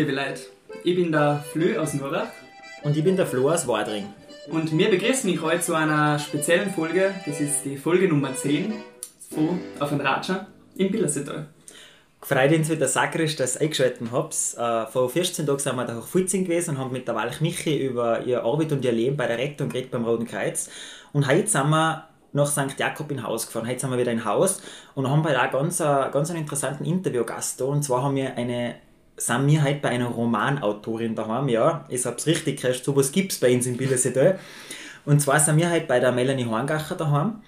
liebe Leute. Ich bin der Flö aus Nurach. Und ich bin der Flo aus Wadring. Und wir begrüßen mich heute zu einer speziellen Folge. Das ist die Folge Nummer 10 von Auf ein Ratscher im Billersetal. Gefreut uns wieder sakrisch, dass ihr eingeschaltet habt. Äh, vor 14 Tagen sind wir da auf Fulzing gewesen und haben mit der Walch Michi über ihre Arbeit und ihr Leben bei der Rettung geredet beim Roten Kreuz. Und heute sind wir nach St. Jakob in Haus gefahren. Heute sind wir wieder in Haus und haben bei da ganz, ganz einen interessanten Interviewgast da. Und zwar haben wir eine sind wir heute bei einer Romanautorin daheim, ja, ich hab's richtig gehört, sowas gibt's bei uns in Billersetal. Und zwar sind wir heute bei der Melanie Horngacher daheim.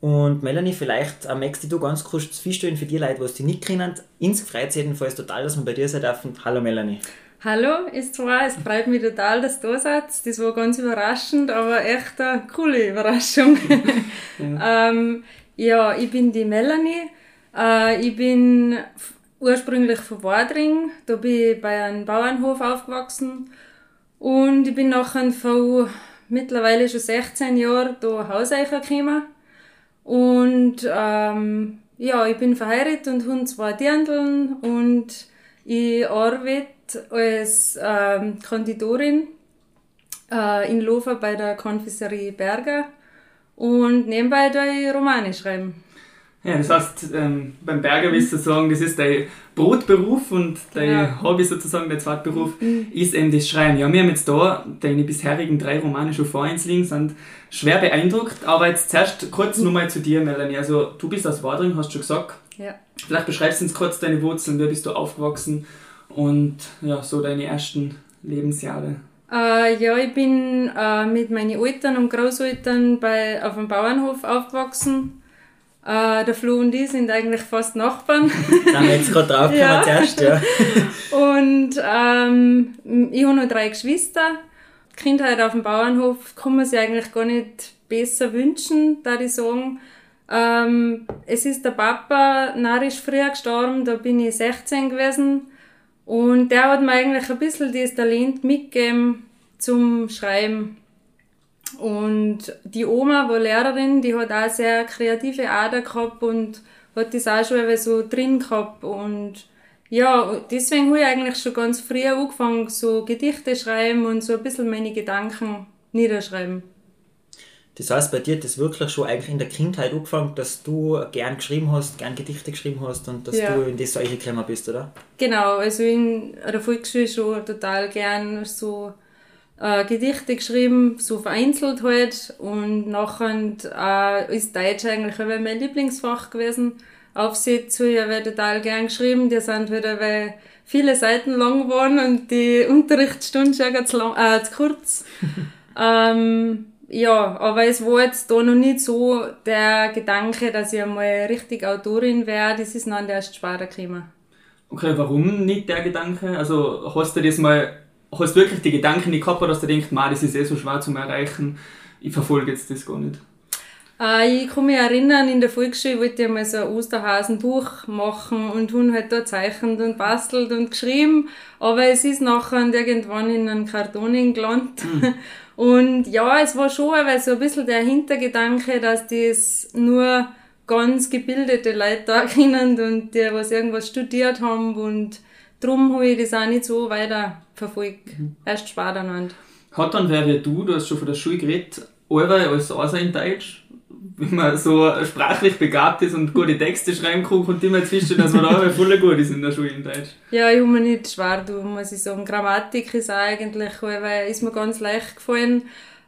Und Melanie, vielleicht äh, magst du ganz kurz feststellen für die Leute, die dich nicht kennen. Ins freut jedenfalls total, dass wir bei dir sein dürfen. Hallo Melanie. Hallo, ist zwar, es freut mich total, dass du da seid. Das war ganz überraschend, aber echt eine coole Überraschung. ja, ähm, ja ich bin die Melanie. Äh, ich bin ursprünglich von Wadring. Da bin ich bei einem Bauernhof aufgewachsen. Und ich bin nachher vor mittlerweile schon 16 Jahren da Hauseicher gekommen. Und ähm, ja, ich bin verheiratet und habe zwei Dirndln und ich arbeite als ähm, Konditorin äh, in Lofer bei der Konfiserie Berger und nebenbei da Romane schreiben. Ja, das heißt, ähm, beim Berger willst du sagen, das ist dein Brotberuf und dein ja. Hobby sozusagen, dein Zweitberuf, mhm. ist eben das Schreiben. Ja, wir haben jetzt da deine bisherigen drei Romane schon vor uns liegen, sind schwer beeindruckt, aber jetzt zuerst kurz mhm. nochmal zu dir, Melanie. Also, du bist aus Wadring, hast du schon gesagt. Ja. Vielleicht beschreibst du uns kurz deine Wurzeln, wer bist du aufgewachsen und ja, so deine ersten Lebensjahre. Äh, ja, ich bin äh, mit meinen Eltern und Großeltern bei, auf einem Bauernhof aufgewachsen äh, der Flo und ich sind eigentlich fast Nachbarn. da haben wir jetzt gerade drauf ja. zuerst, ja. und ähm, ich habe noch drei Geschwister. Die Kindheit auf dem Bauernhof kann man sich eigentlich gar nicht besser wünschen, da ich sagen. Ähm, es ist der Papa narisch früher gestorben, da bin ich 16 gewesen. Und der hat mir eigentlich ein bisschen das Talent mitgegeben zum Schreiben. Und die Oma war Lehrerin, die hat auch sehr kreative Ader gehabt und hat das auch schon so drin gehabt. Und ja, deswegen habe ich eigentlich schon ganz früh angefangen, so Gedichte schreiben und so ein bisschen meine Gedanken niederschreiben. Das heißt, bei dir hat das wirklich schon eigentlich in der Kindheit angefangen, dass du gern geschrieben hast, gern Gedichte geschrieben hast und dass ja. du in das solche gekommen bist, oder? Genau, also in der Volksschule schon total gern so äh, Gedichte geschrieben, so vereinzelt halt. Und nachher äh, ist Deutsch eigentlich auch mein Lieblingsfach gewesen. Aufsätze habe ich total gern geschrieben. Die sind wieder, weil viele Seiten lang waren und die Unterrichtsstunde schon zu, lang, äh, zu kurz. ähm, ja, aber es war jetzt da noch nicht so der Gedanke, dass ich einmal richtig Autorin werde. Das ist dann erst später gekommen. Okay, warum nicht der Gedanke? Also hast du das mal hast du wirklich die Gedanken nicht gehabt, dass du denkst, das ist eh so schwer zu erreichen, ich verfolge jetzt das gar nicht? Äh, ich kann mich erinnern, in der Volksschule wollte ich mal so ein Osterhasenbuch machen und hun halt da zeichnet und bastelt und geschrieben, aber es ist nachher irgendwann in einen Karton gelandet. Mhm. Und ja, es war schon aber so ein bisschen der Hintergedanke, dass das nur ganz gebildete Leute da kennen und die was irgendwas studiert haben und Darum habe ich das auch nicht so weiter verfolgt. Mhm. Erst später noch. Hat dann wer wie du, du hast schon von der Schule geredet, alle als Asa in Deutsch, wenn man so sprachlich begabt ist und gute Texte schreiben kann, und immer zwischen, dass man da voll gut ist in der Schule in Deutsch. Ja, ich habe mir nicht schwer du muss ich sagen. Grammatik ist eigentlich, weil ist mir ganz leicht gefallen.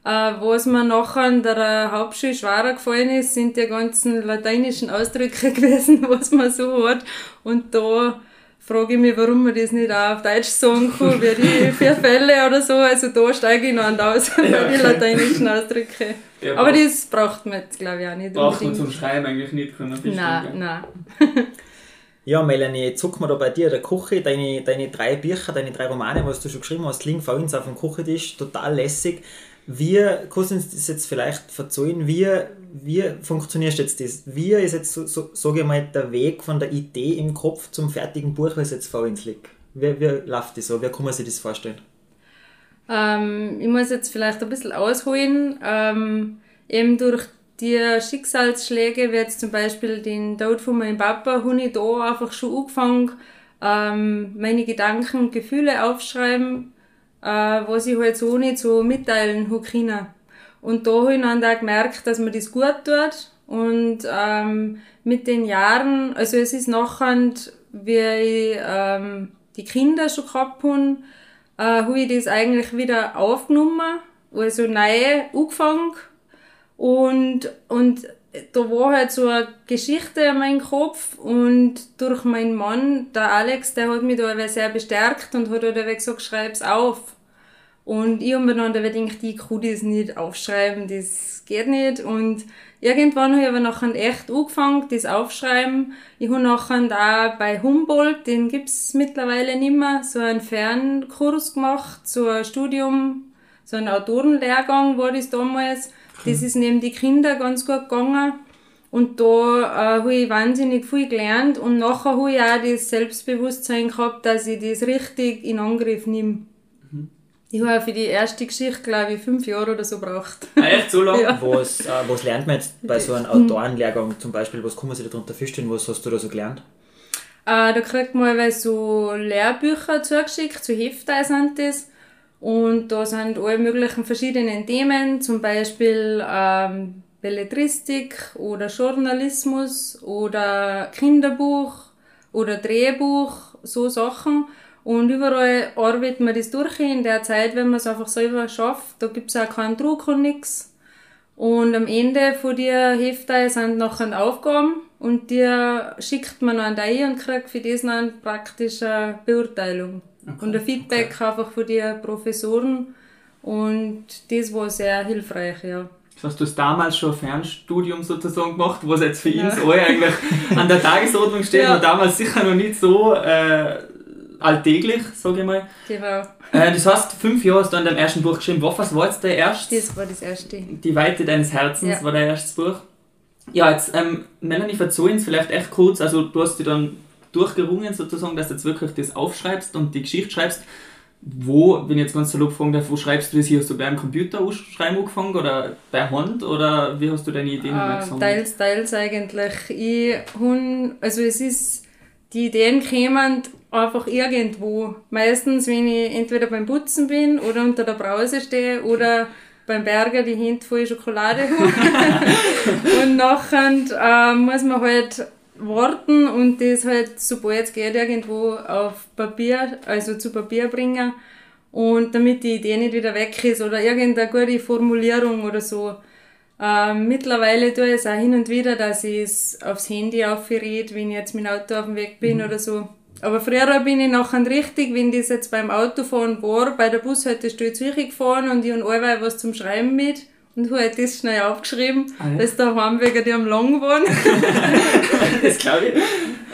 Äh, was mir nachher in der Hauptschule schwerer gefallen ist, sind die ganzen lateinischen Ausdrücke gewesen, was man so hat. Und da frage ich mich, warum man das nicht auch auf Deutsch sagen kann, wie die vier Fälle oder so. Also da steige ich noch an aus bei ja, okay. die lateinischen Ausdrücke. Ja, Aber das braucht man jetzt, glaube ich, auch nicht. Braucht man zum Schreiben eigentlich nicht, können Nein, nein. ja, Melanie, jetzt guck mal da bei dir der Küche, deine, deine drei Bücher, deine drei Romane, was du schon geschrieben hast, liegen vor uns auf dem Küchentisch, total lässig. Wie, uns das jetzt vielleicht verzeihen, wie, wie funktioniert jetzt das? Wie ist jetzt, so, so, mal, der Weg von der Idee im Kopf zum fertigen Buch, was jetzt vor uns liegt? Wie, wie läuft das so? Wie kann man sich das vorstellen? Ähm, ich muss jetzt vielleicht ein bisschen ausholen. Ähm, eben durch die Schicksalsschläge, wie jetzt zum Beispiel den Tod von meinem Papa, habe ich da einfach schon angefangen, ähm, meine Gedanken und Gefühle aufschreiben, äh, was ich halt so nicht so mitteilen kann. Und da habe ich dann auch gemerkt, dass mir das gut tut. Und ähm, mit den Jahren, also es ist nachher, wie ich ähm, die Kinder schon gehabt habe, äh, habe ich das eigentlich wieder aufgenommen, also neu angefangen. Und, und da war halt so eine Geschichte in meinem Kopf und durch meinen Mann, der Alex, der hat mich da sehr bestärkt und hat halt gesagt, schreib's auf. Und ich habe mir dann gedacht, ich kann das nicht aufschreiben, das geht nicht. Und irgendwann habe ich aber nachher echt angefangen, das aufschreiben. Ich habe nachher da bei Humboldt, den gibt's mittlerweile nicht mehr, so einen Fernkurs gemacht, so ein Studium, so ein Autorenlehrgang war das damals. Das ist neben die Kinder ganz gut gegangen. Und da äh, habe ich wahnsinnig viel gelernt und nachher habe ich auch das Selbstbewusstsein gehabt, dass ich das richtig in Angriff nehme. Mhm. Ich habe für die erste Geschichte, glaube ich, fünf Jahre oder so gebraucht. Ah, echt so lange? Ja. Was, äh, was lernt man jetzt bei so einem Autorenlehrgang zum Beispiel? Was kann man sich darunter vorstellen? Was hast du da so gelernt? Äh, da kriegt man so Lehrbücher zugeschickt, so Hefte sind das. Und da sind alle möglichen verschiedenen Themen, zum Beispiel ähm, Belletristik oder Journalismus oder Kinderbuch oder Drehbuch, so Sachen. Und überall arbeitet man das durch in der Zeit, wenn man es einfach selber schafft. Da gibt es auch keinen Druck und nichts. Und am Ende von der Hefte sind noch Aufgaben und die schickt man dann ein und kriegt für das dann praktische Beurteilung. Okay. Und ein Feedback okay. einfach von den Professoren. Und das war sehr hilfreich, ja. Das heißt, du hast damals schon ein Fernstudium sozusagen gemacht, was jetzt für ja. uns alle eigentlich an der Tagesordnung steht, ja. und damals sicher noch nicht so äh, alltäglich, sage ich mal. Genau. Äh, das heißt, fünf Jahre hast du an deinem ersten Buch geschrieben. Was war jetzt der erste? Das war das erste. Die Weite deines Herzens ja. war dein erstes Buch. Ja, jetzt, ähm, Melanie, verzeih uns vielleicht echt kurz, also du hast dich dann durchgerungen sozusagen, dass du jetzt wirklich das aufschreibst und die Geschichte schreibst. Wo, wenn ich jetzt ganz salopp fragen darf, wo schreibst du das hier? Hast du beim Computer schreiben angefangen oder bei Hand oder wie hast du deine Ideen uh, Teils, teils eigentlich. Ich hun, also es ist, die Ideen kämen einfach irgendwo. Meistens, wenn ich entweder beim Putzen bin oder unter der Brause stehe oder beim Berger die Hände voll Schokolade habe. und nachher äh, muss man halt warten und das halt, sobald es geht, irgendwo auf Papier, also zu Papier bringen. Und damit die Idee nicht wieder weg ist oder irgendeine gute Formulierung oder so. Ähm, mittlerweile tue ich es auch hin und wieder, dass ich es aufs Handy aufrede, wenn ich jetzt mit dem Auto auf dem Weg bin mhm. oder so. Aber früher bin ich nachher richtig, wenn das jetzt beim Autofahren war, bei der Bushaltestelle Zürich gefahren und ich habe allweil was zum Schreiben mit und halt das schnell aufgeschrieben, ah, ja. dass da Heimwege die am Lang waren. das glaube ich.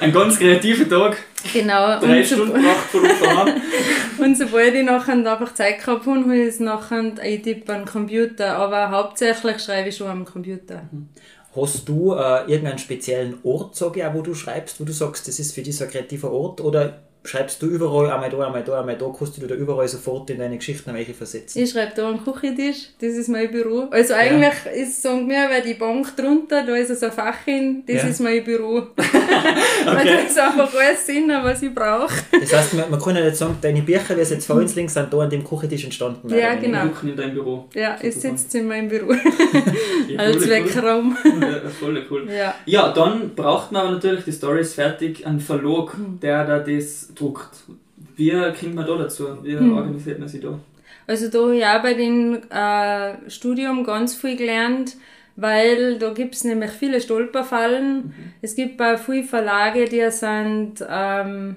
Ein ganz kreativer Tag. Genau. Drei Stunden gebracht von uns Und sobald ich nachher einfach Zeit gehabt habe, habe ich es nachher eintippen am Computer. Aber hauptsächlich schreibe ich schon am Computer. Mhm. Hast du äh, irgendeinen speziellen Ort, sage ich auch, wo du schreibst, wo du sagst, das ist für dich so ein kreativer Ort? Oder schreibst du überall, einmal da, einmal da, einmal da, kannst du da überall sofort in deine Geschichten welche versetzen? Ich schreibe da am Küchentisch, das ist mein Büro. Also eigentlich ja. ist, sagen wir, weil die Bank drunter, da ist so ein Fach hin, das ja. ist mein Büro. weil das ist einfach alles Sinn, was ich brauche. Das heißt, man, man kann ja nicht sagen, deine Bücher, die jetzt vor uns links sind, da an dem Küchentisch entstanden. Ja, genau. in deinem Büro. Ja, ich sitze in meinem Büro. Als Weckraum. Ja, voll cool. Ja. ja, dann braucht man aber natürlich, die Story ist fertig, einen Verlag, hm. der da das druckt. Wie kommt man da dazu? Wie hm. organisiert man sich da? Also da habe ich auch bei dem äh, Studium ganz viel gelernt, weil da gibt es nämlich viele Stolperfallen. Mhm. Es gibt auch viele Verlage, die sind ähm,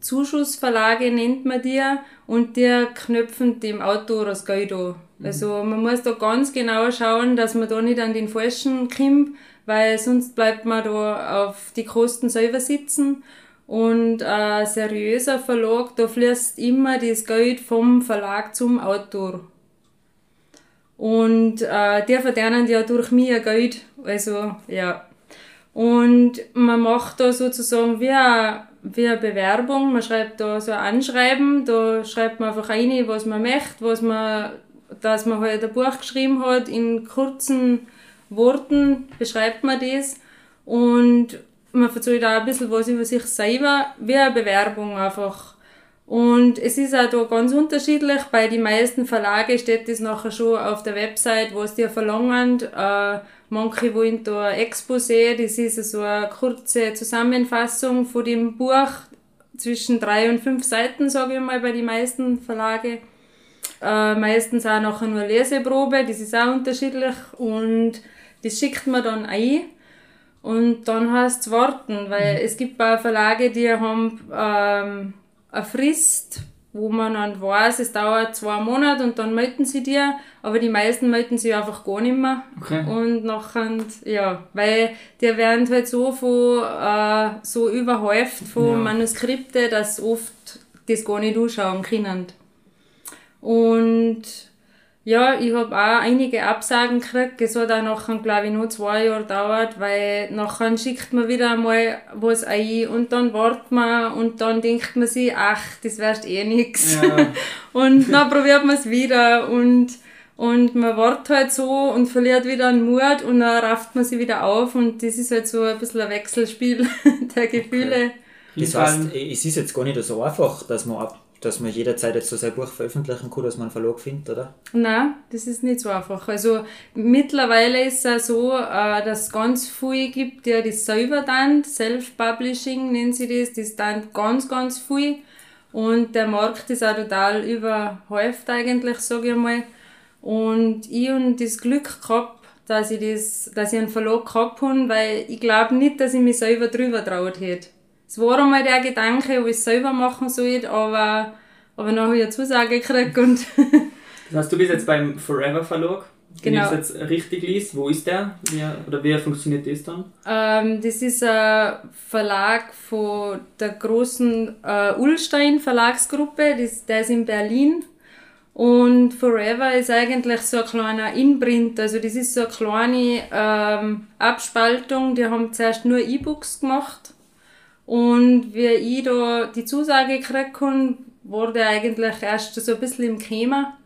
Zuschussverlage, nennt man die, und die knöpfen dem Autor das Geld an. Mhm. Also man muss da ganz genau schauen, dass man da nicht an den Falschen kommt, weil sonst bleibt man da auf die Kosten selber sitzen. Und ein seriöser Verlag, da fließt immer das Geld vom Verlag zum Autor. Und äh, die verdienen ja durch mich Geld. Also, ja. Und man macht da sozusagen wie eine, wie eine Bewerbung. Man schreibt da so ein Anschreiben. Da schreibt man einfach rein, was man möchte, was man, dass man halt ein Buch geschrieben hat. In kurzen Worten beschreibt man das. Und man erzählt auch ein bisschen was über sich selber, wie eine Bewerbung einfach. Und es ist auch da ganz unterschiedlich. Bei den meisten Verlagen steht das nachher schon auf der Website, was die verlangen. Äh, manche wollen da ein Exposé, das ist so eine kurze Zusammenfassung von dem Buch, zwischen drei und fünf Seiten, sage ich mal, bei den meisten Verlagen. Äh, meistens auch nachher nur Leseprobe, das ist auch unterschiedlich. Und das schickt man dann ein. Und dann heißt es warten, weil mhm. es gibt auch Verlage, die haben ähm, eine Frist, wo man dann weiß, es dauert zwei Monate und dann melden sie dir, aber die meisten melden sich einfach gar nicht mehr. Okay. Und nachher, ja, weil die werden halt so von, äh, so überhäuft von ja. Manuskripten, dass oft das gar nicht anschauen können. Und ja, ich habe auch einige Absagen gekriegt. Es hat auch nachher, glaube ich, nur zwei Jahre gedauert, weil nachher schickt man wieder einmal was ein und dann wartet man und dann denkt man sich, ach, das wärst eh nix. Ja. und dann probiert man es wieder und, und man wartet halt so und verliert wieder einen Mut und dann rafft man sich wieder auf und das ist halt so ein bisschen ein Wechselspiel der Gefühle. Okay. Das heißt, es ist jetzt gar nicht so einfach, dass man ab dass man jederzeit jetzt so sein Buch veröffentlichen kann, dass man einen Verlag findet, oder? Nein, das ist nicht so einfach. Also mittlerweile ist es so, äh, dass es ganz viele gibt, die das selber dann, Self-Publishing nennen sie das, das dann ganz, ganz viel. Und der Markt ist auch total überhäuft eigentlich, sage ich mal. Und ich habe das Glück gehabt, dass ich, das, dass ich einen Verlag gehabt habe, weil ich glaube nicht, dass ich mich selber drüber traut hätte. Es war einmal der Gedanke, ob ich es selber machen soll, aber, aber dann habe ich eine Zusage gekriegt und... das heißt, du bist jetzt beim Forever Verlag? Genau. Wenn ich es jetzt richtig liest, wo ist der? Wie, oder wie funktioniert das dann? Ähm, das ist ein Verlag von der großen äh, Ullstein Verlagsgruppe, das, der ist in Berlin. Und Forever ist eigentlich so ein kleiner Inprint, also das ist so eine kleine ähm, Abspaltung, die haben zuerst nur E-Books gemacht und wie ich da die Zusage gekriegt habe, wurde eigentlich erst so ein bisschen im Thema.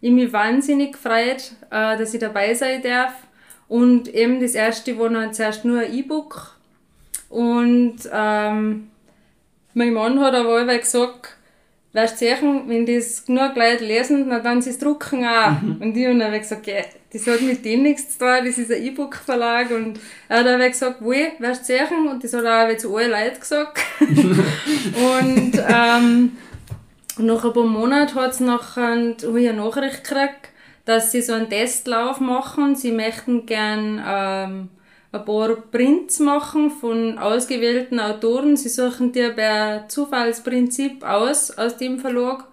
Ich mich wahnsinnig gefreut, äh, dass ich dabei sein darf. Und eben das erste war dann zuerst nur ein E-Book. Und ähm, mein Mann hat aber gesagt, weißt du, wenn das genug Leute lesen, dann dann sie es drucken auch. Mhm. Und ich habe dann gesagt, ja, das hat mit dem nichts zu tun, das ist ein E-Book-Verlag. Und er hat dann gesagt, wo, du, sehen? Und das hat er auch zu allen Leuten gesagt. und, ähm, nach ein paar Monaten hat es nachher, ich eine Nachricht gekriegt, dass sie so einen Testlauf machen. Sie möchten gern, ähm, ein paar Prints machen von ausgewählten Autoren. Sie suchen dir per Zufallsprinzip aus, aus dem Verlag.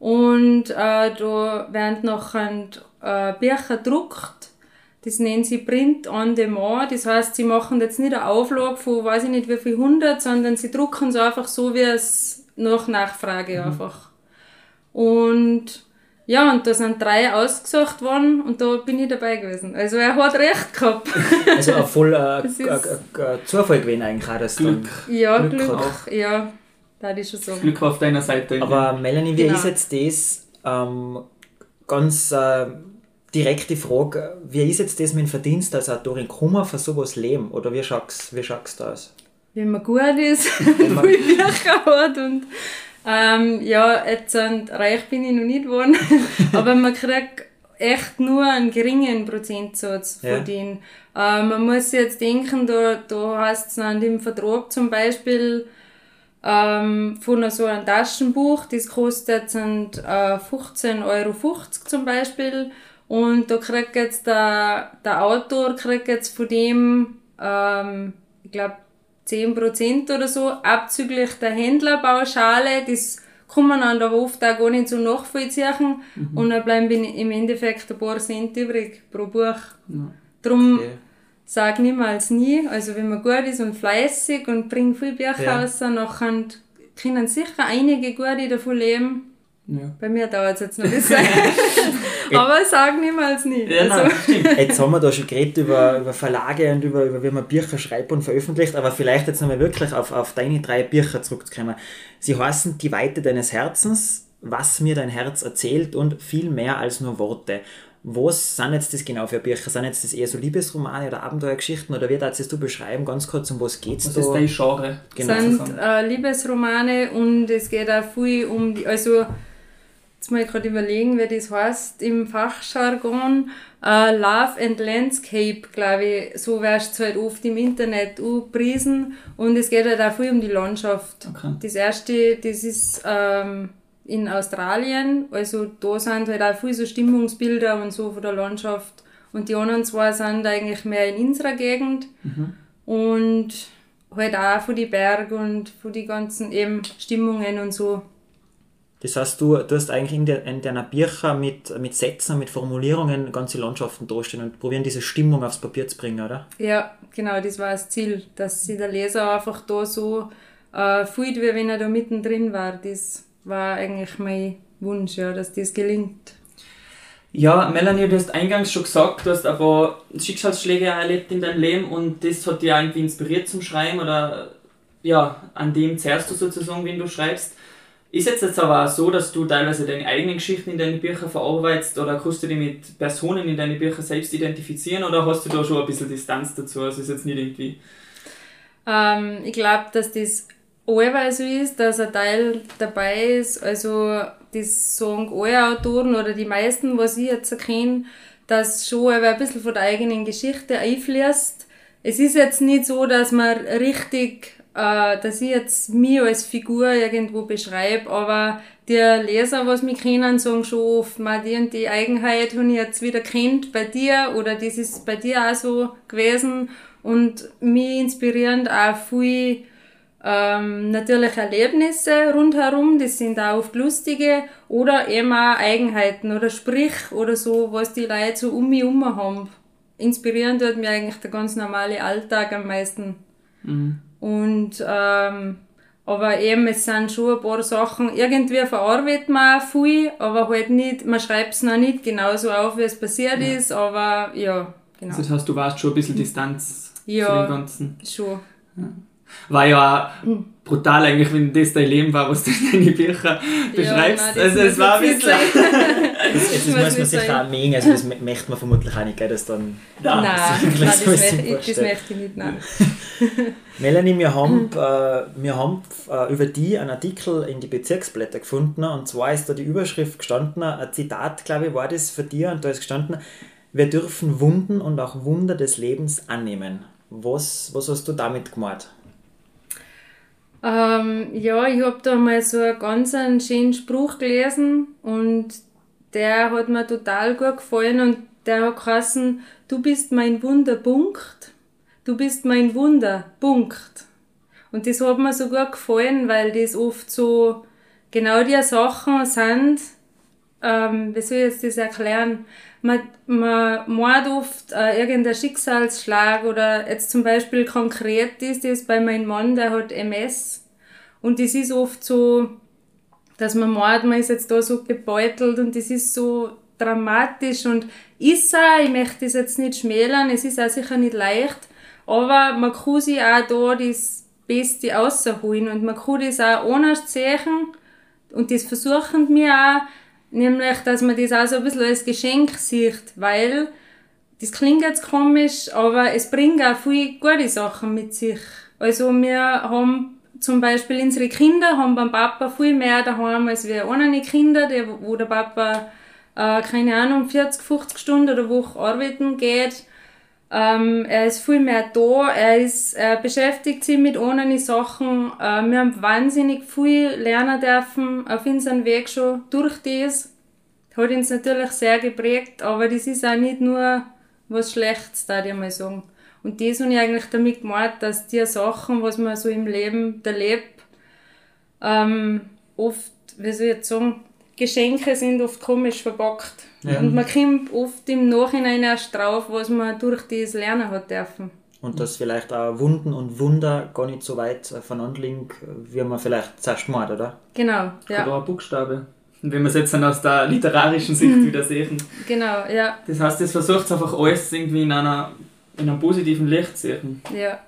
Und äh, da werden nachher äh, Bücher gedruckt. Das nennen sie Print on Demand. Das heißt, sie machen jetzt nicht eine Auflage von, weiß ich nicht wie viel hundert, sondern sie drucken es einfach so, wie es nach Nachfrage mhm. einfach. Und ja, und da sind drei ausgesucht worden und da bin ich dabei gewesen. Also er hat recht gehabt. Also ein voll äh, Zufall gewesen eigentlich auch, dass Glück. Ja, Glück, Glück auch. ja. Das ist schon so. Glück auf deiner Seite. Aber Melanie, wie genau. ist jetzt das ähm, ganz äh, direkte Frage, wie ist jetzt das mit dem Verdienst als Autorin? Kann man von sowas leben oder wie schaut wie schaust du das? Wenn man gut ist, wenn man Bücher hat und ähm, ja, jetzt sind, reich bin ich noch nicht geworden, aber man kriegt echt nur einen geringen Prozentsatz von ja. denen. Äh, man muss jetzt denken, da, da heißt es an dem Vertrag zum Beispiel ähm, von so einem Taschenbuch, das kostet sind, äh, 15,50 Euro zum Beispiel und da kriegt jetzt der, der Autor kriegt jetzt von dem, ähm, ich glaube, 10% oder so, abzüglich der Händlerpauschale, das kann man dann aber oft auch gar nicht so nachvollziehen mhm. und dann bleiben im Endeffekt ein paar Cent übrig pro Buch. Ja. Darum okay. sag niemals nie, also wenn man gut ist und fleißig und bringt viel Bücher ja. raus, dann können sicher einige gute davon leben. Ja. Bei mir dauert es jetzt noch ein bisschen. Aber sag niemals nie. Ja, also. Jetzt haben wir da schon geredet über, über Verlage und über, über wie man Bücher schreibt und veröffentlicht, aber vielleicht jetzt nochmal wirklich auf, auf deine drei Bücher zurückzukommen. Sie heißen Die Weite deines Herzens, was mir dein Herz erzählt und viel mehr als nur Worte. Was sind jetzt das genau für Bücher? Sind jetzt das eher so Liebesromane oder Abenteuergeschichten oder wie darfst du beschreiben, ganz kurz, um was geht es da? Was ist dein Genre? Genau. Sind äh, Liebesromane und es geht auch viel um die, also jetzt mal gerade überlegen, wie das heißt im Fachjargon, Uh, Love and Landscape, glaube ich, so wirst du halt oft im Internet gepriesen. Und es geht halt auch viel um die Landschaft. Okay. Das erste, das ist ähm, in Australien, also da sind halt auch viele so Stimmungsbilder und so von der Landschaft. Und die anderen zwei sind eigentlich mehr in unserer Gegend. Mhm. Und halt auch von den Bergen und von den ganzen eben Stimmungen und so. Das heißt, du, du hast eigentlich in, der, in deiner Bücher mit, mit Sätzen, mit Formulierungen ganze Landschaften darstellen und probieren, diese Stimmung aufs Papier zu bringen, oder? Ja, genau, das war das Ziel, dass sich der Leser einfach da so äh, fühlt, wie wenn er da mittendrin war. Das war eigentlich mein Wunsch, ja, dass das gelingt. Ja, Melanie, du hast eingangs schon gesagt, du hast aber Schicksalsschläge erlebt in deinem Leben und das hat dich irgendwie inspiriert zum Schreiben oder ja, an dem zehrst du sozusagen, wenn du schreibst. Ist jetzt, jetzt aber auch so, dass du teilweise deine eigenen Geschichten in deine Bücher verarbeitest oder kannst du dich mit Personen in deine Bücher selbst identifizieren oder hast du da schon ein bisschen Distanz dazu? Also ist jetzt nicht irgendwie. Ähm, ich glaube, dass das allweil so ist, dass ein Teil dabei ist, also das sagen alle Autoren oder die meisten, was ich jetzt erkenne, dass schon ein bisschen von der eigenen Geschichte einfließt. Es ist jetzt nicht so, dass man richtig äh, dass ich jetzt mich als Figur irgendwo beschreibe, aber die Leser, was mich kennen, sagen schon oft, man, die und die Eigenheit habe ich jetzt wieder kennt bei dir oder das ist bei dir auch so gewesen und mich inspirieren auch viel ähm, natürlich Erlebnisse rundherum, das sind auch oft lustige oder eben auch Eigenheiten oder Sprich oder so, was die Leute so um mich herum haben. Inspirieren tut mir eigentlich der ganz normale Alltag am meisten. Mhm. Und, ähm, aber eben, es sind schon ein paar Sachen, irgendwie verarbeitet man auch viel, aber halt nicht, man schreibt es noch nicht genauso auf, wie es passiert ja. ist, aber ja, genau. Also das heißt, du warst schon ein bisschen Distanz ja, zu dem Ganzen. schon. Ja. War ja auch hm. brutal eigentlich, wenn das dein Leben war, was du in deine Bücher beschreibst. Ja, nein, also es war ein bisschen... das, das, das muss man sich auch mengen, also das möchte man vermutlich auch nicht, gell, dass dann... Nein, nein, das, nein, das, möchte, das möchte ich nicht, nein. Melanie, wir haben, äh, wir haben äh, über die einen Artikel in die Bezirksblätter gefunden und zwar ist da die Überschrift gestanden, ein Zitat, glaube ich, war das für dir und da ist gestanden, wir dürfen Wunden und auch Wunder des Lebens annehmen. Was, was hast du damit gemacht? Ähm, ja, ich habe da mal so einen ganz einen schönen Spruch gelesen und der hat mir total gut gefallen und der hat geheißen, du bist mein Wunderpunkt, du bist mein Wunderpunkt. Und das hat mir so gut gefallen, weil das oft so genau die Sachen sind, ähm, wie soll ich jetzt das erklären? Man, man meint oft äh, irgendein Schicksalsschlag oder jetzt zum Beispiel konkret ist das bei meinem Mann, der hat MS. Und das ist oft so, dass man meint, man ist jetzt da so gebeutelt und das ist so dramatisch und ist auch, ich möchte das jetzt nicht schmälern, es ist auch sicher nicht leicht, aber man kann sich auch da das Beste rausholen und man kann das auch ohne sehen und das versuchen wir auch, Nämlich, dass man das auch so ein bisschen als Geschenk sieht, weil das klingt jetzt komisch, aber es bringt auch viele gute Sachen mit sich. Also wir haben zum Beispiel unsere Kinder haben beim Papa viel mehr daheim als wir andere Kinder, wo der Papa, äh, keine Ahnung, 40, 50 Stunden der Woche arbeiten geht. Ähm, er ist viel mehr da, er, ist, er beschäftigt sich mit anderen Sachen. Äh, wir haben wahnsinnig viel lernen dürfen auf unserem Weg schon durch das. Hat uns natürlich sehr geprägt, aber das ist auch nicht nur was Schlechtes, da ich mal sagen. Und das habe ich eigentlich damit gemeint, dass die Sachen, was man so im Leben erlebt, ähm, oft, wie soll ich jetzt sagen, Geschenke sind oft komisch verpackt. Ja. Und man kommt oft im Nachhinein erst drauf, was man durch das lernen hat dürfen. Und dass vielleicht auch Wunden und Wunder gar nicht so weit voneinander liegen, wie man vielleicht zuerst meint, oder? Genau, ja. Oder ein Buchstabe. Und wenn wir es jetzt dann aus der literarischen Sicht mhm. wieder sehen. Genau, ja. Das heißt, es versucht einfach alles irgendwie in, einer, in einem positiven Licht zu sehen. Ja.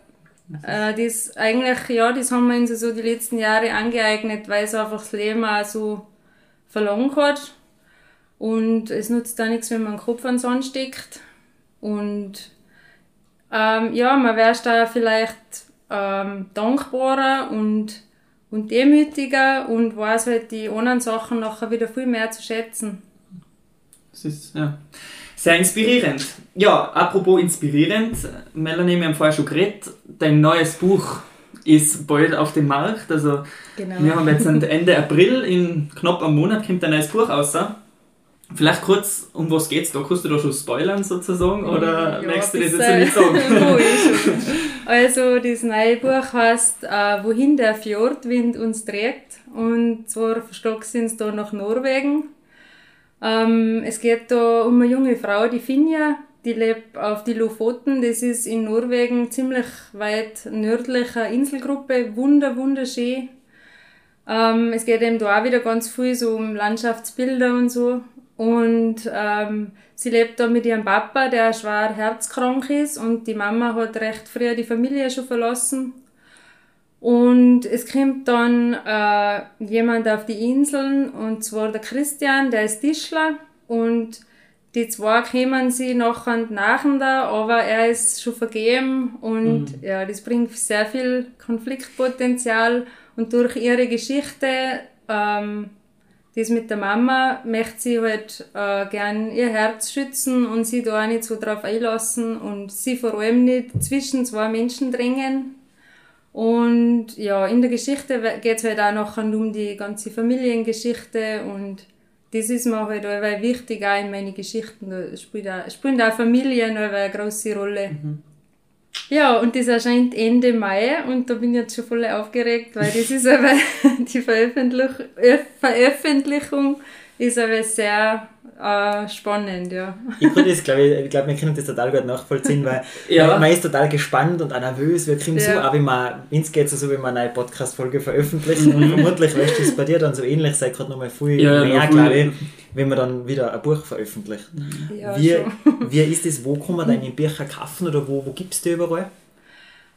Äh, das eigentlich, ja, das haben wir uns so die letzten Jahre angeeignet, weil es einfach das Leben auch so verloren hat. Und es nutzt da nichts, wenn man den Kopf an den Sand steckt. Und ähm, ja, man wäre da vielleicht ähm, dankbarer und, und demütiger und weiß halt die anderen Sachen nachher wieder viel mehr zu schätzen. Das ist, ja. Sehr inspirierend. Ja, apropos inspirierend, Melanie, wir haben vorher schon geredet, dein neues Buch ist bald auf dem Markt. Also genau. wir haben jetzt Ende April, in knapp einem Monat kommt ein neues Buch raus. Vielleicht kurz, um was geht's da? Kannst du da schon spoilern sozusagen oder ja, möchtest du das jetzt nicht sagen? also das neue Buch heißt äh, Wohin der Fjordwind uns trägt und zwar verstockt sind es da nach Norwegen. Ähm, es geht da um eine junge Frau, die Finja, die lebt auf die Lofoten. Das ist in Norwegen ziemlich weit nördlicher Inselgruppe. Wunder, wunderschön. Ähm, es geht eben da auch wieder ganz viel so um Landschaftsbilder und so. Und ähm, sie lebt da mit ihrem Papa, der schwer herzkrank ist. Und die Mama hat recht früh die Familie schon verlassen. Und es kommt dann äh, jemand auf die Inseln, und zwar der Christian, der ist Tischler. Und die zwei kommen sie noch und nacheinander, aber er ist schon vergeben und mhm. ja, das bringt sehr viel Konfliktpotenzial und durch ihre Geschichte, ähm, das mit der Mama, möchte sie halt äh, gern ihr Herz schützen und sie da auch nicht so drauf einlassen und sie vor allem nicht zwischen zwei Menschen drängen. Und ja, in der Geschichte geht es halt auch noch um die ganze Familiengeschichte und das ist mir halt auch wichtig auch in meinen Geschichten. Da spielt auch, spielt auch Familie eine große Rolle. Mhm. Ja, und das erscheint Ende Mai und da bin ich jetzt schon voll aufgeregt, weil das ist aber die Veröffentlich Veröffentlichung ist aber sehr äh, spannend, ja. Ich kann das, glaube ich, ich glaube, wir können das total gut nachvollziehen, weil ja. man ist total gespannt und auch nervös. Wir kriegen ja. so, auch wenn man, geht so, wenn man eine Podcast-Folge veröffentlicht und vermutlich weißt du es bei dir dann so ähnlich, sei gerade nochmal viel ja, mehr, glaube ich, wenn man dann wieder ein Buch veröffentlicht. Ja, wie, wie ist das, wo kann man deine Bücher kaufen oder wo, wo gibt es die überall?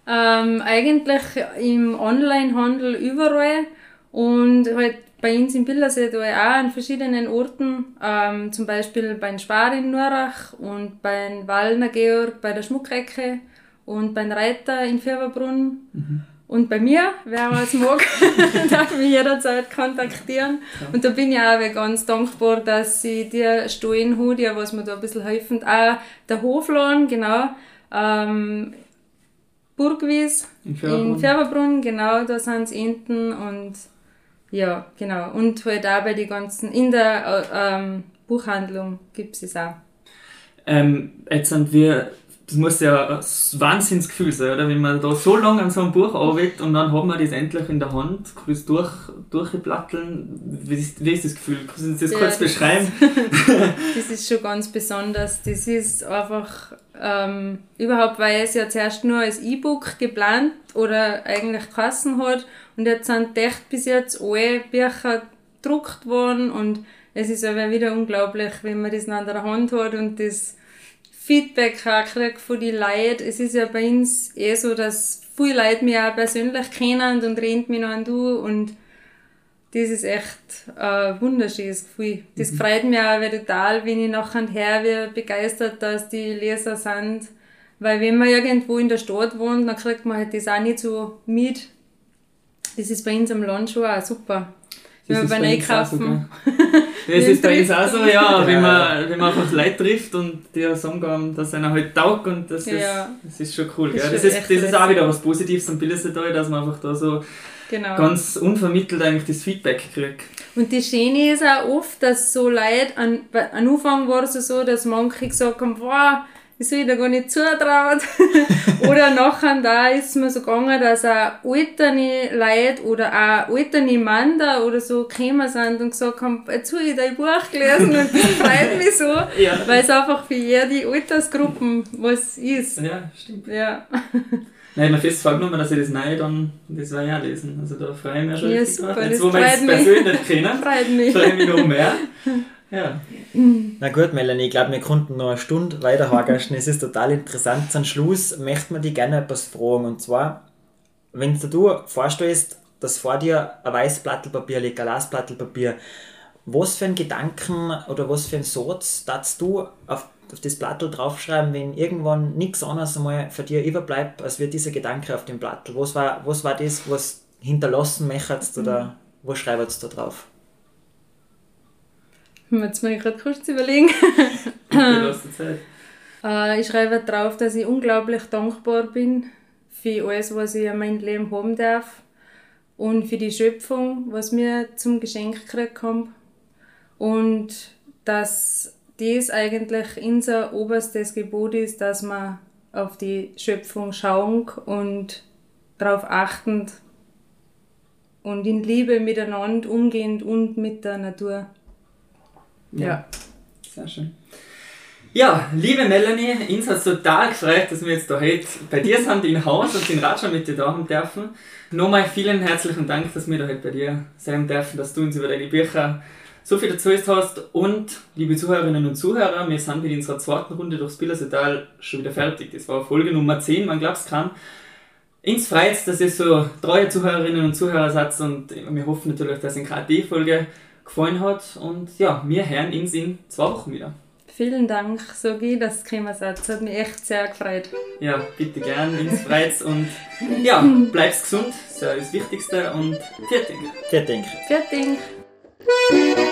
Ähm, eigentlich im Onlinehandel überall und halt bei uns im Bildersee da auch an verschiedenen Orten, ähm, zum Beispiel beim Spar in Nurach und beim Wallner Georg bei der Schmuckrecke und beim Reiter in Färberbrunn. Mhm. Und bei mir, wer was mag, darf mich jederzeit kontaktieren. Ja. Und da bin ich auch ganz dankbar, dass sie dir stehen hat, ja, was mir da ein bisschen helfen. Auch der Hofladen, genau. Ähm, Burgwies in Färberbrunn. in Färberbrunn, genau, da sind Enten und ja, genau. Und halt auch bei den ganzen, in der ähm, Buchhandlung gibt es auch. Ähm, jetzt sind wir, das muss ja ein Wahnsinnsgefühl sein, oder? Wenn man da so lange an so einem Buch arbeitet und dann hat man das endlich in der Hand, kurz durch, durchplatteln. Wie ist, wie ist das Gefühl? Können Sie das ja, kurz das beschreiben? Ist, das ist schon ganz besonders. Das ist einfach ähm, überhaupt, weil es ja zuerst nur als E-Book geplant oder eigentlich Kassen hat und jetzt sind echt bis jetzt alle Bücher gedruckt worden und es ist aber wieder unglaublich, wenn man das in der Hand hat und das Feedback auch kriegt von den Leuten. Es ist ja bei uns eh so, dass viele Leute mich auch persönlich kennen und reden mich noch an du und das ist echt ein wunderschönes Gefühl. Das mhm. freut mich auch total, wenn ich nachher her wie begeistert, dass die Leser sind. Weil wenn man irgendwo in der Stadt wohnt, dann kriegt man halt das auch nicht so mit, das ist bei uns am Land schon auch super. Das wenn wir bei einkaufen. das ist bei uns auch so, ja, wenn man, wenn man einfach Leute trifft und die sagen, dass einer halt taugt und das, ja. ist, das ist schon cool. Das, ja. das, ist, das ist auch wieder was Positives am Bildersetal, dass man einfach da so genau. ganz unvermittelt eigentlich das Feedback kriegt. Und das Schöne ist auch oft, dass so Leute, an, an Anfang war es so, dass manche gesagt haben, wow, ich da gar nicht zutraut. oder nachher da ist mir so gegangen, dass auch alterne Leute oder auch alterne Männer oder so gekommen sind und gesagt haben, jetzt habe ich dein Buch gelesen und das freut mich so, ja. weil es einfach für jede Altersgruppen was ist. Ja, stimmt. Ja. Nein, mir fest vorgenommen, dass ich das Neue dann, das war ja lesen. Also da freue ich mich schon ja, super, Jetzt, wo wir es persönlich kennen, freue ich mich noch mehr. Ja. Na gut, Melanie, ich glaube, wir konnten noch eine Stunde weiterhaken. es ist total interessant. Zum Schluss möchte man dich gerne etwas fragen. Und zwar, wenn du dir vorstellst, dass vor dir ein weißes Plattelpapier liegt, ein Glasplattelpapier, Was für einen Gedanken oder was für einen Satz darfst du auf, auf das Blatt draufschreiben, wenn irgendwann nichts anderes einmal für dir überbleibt, als wird dieser Gedanke auf dem Blatt? Was war, was war das, was hinterlassen möchtest oder mhm. was schreibst du da drauf? Jetzt muss ich gerade kurz überlegen. äh, ich schreibe drauf, dass ich unglaublich dankbar bin für alles, was ich in meinem Leben haben darf und für die Schöpfung, was mir zum Geschenk gekriegt haben und dass das eigentlich unser oberstes Gebot ist, dass man auf die Schöpfung schauen und darauf achten und in Liebe miteinander umgehend und mit der Natur. Ja, ja. sehr schön. Ja, liebe Melanie, uns hat es total gefreut, dass wir jetzt da heute bei dir sind in Haus und den Ratscher mit dir da haben dürfen. Nochmal vielen herzlichen Dank, dass wir da heute bei dir sein dürfen, dass du uns über deine Bücher so viel dazu hast. Und liebe Zuhörerinnen und Zuhörer, wir sind mit unserer zweiten Runde durchs Billersetal schon wieder fertig. Das war Folge Nummer 10, man glaubt es kaum. Ins freut dass ihr so treue Zuhörerinnen und Zuhörer seid und wir hoffen natürlich, dass Ihnen gerade die Folge gefallen hat. Und ja, wir hören uns in zwei Wochen wieder. Vielen Dank, Sogi, dass du gekommen bist. Hat mich echt sehr gefreut. Ja, bitte gern, ins freut's und ja, bleibst gesund, das ist das Wichtigste und Dank. Dank. Vielen Dank.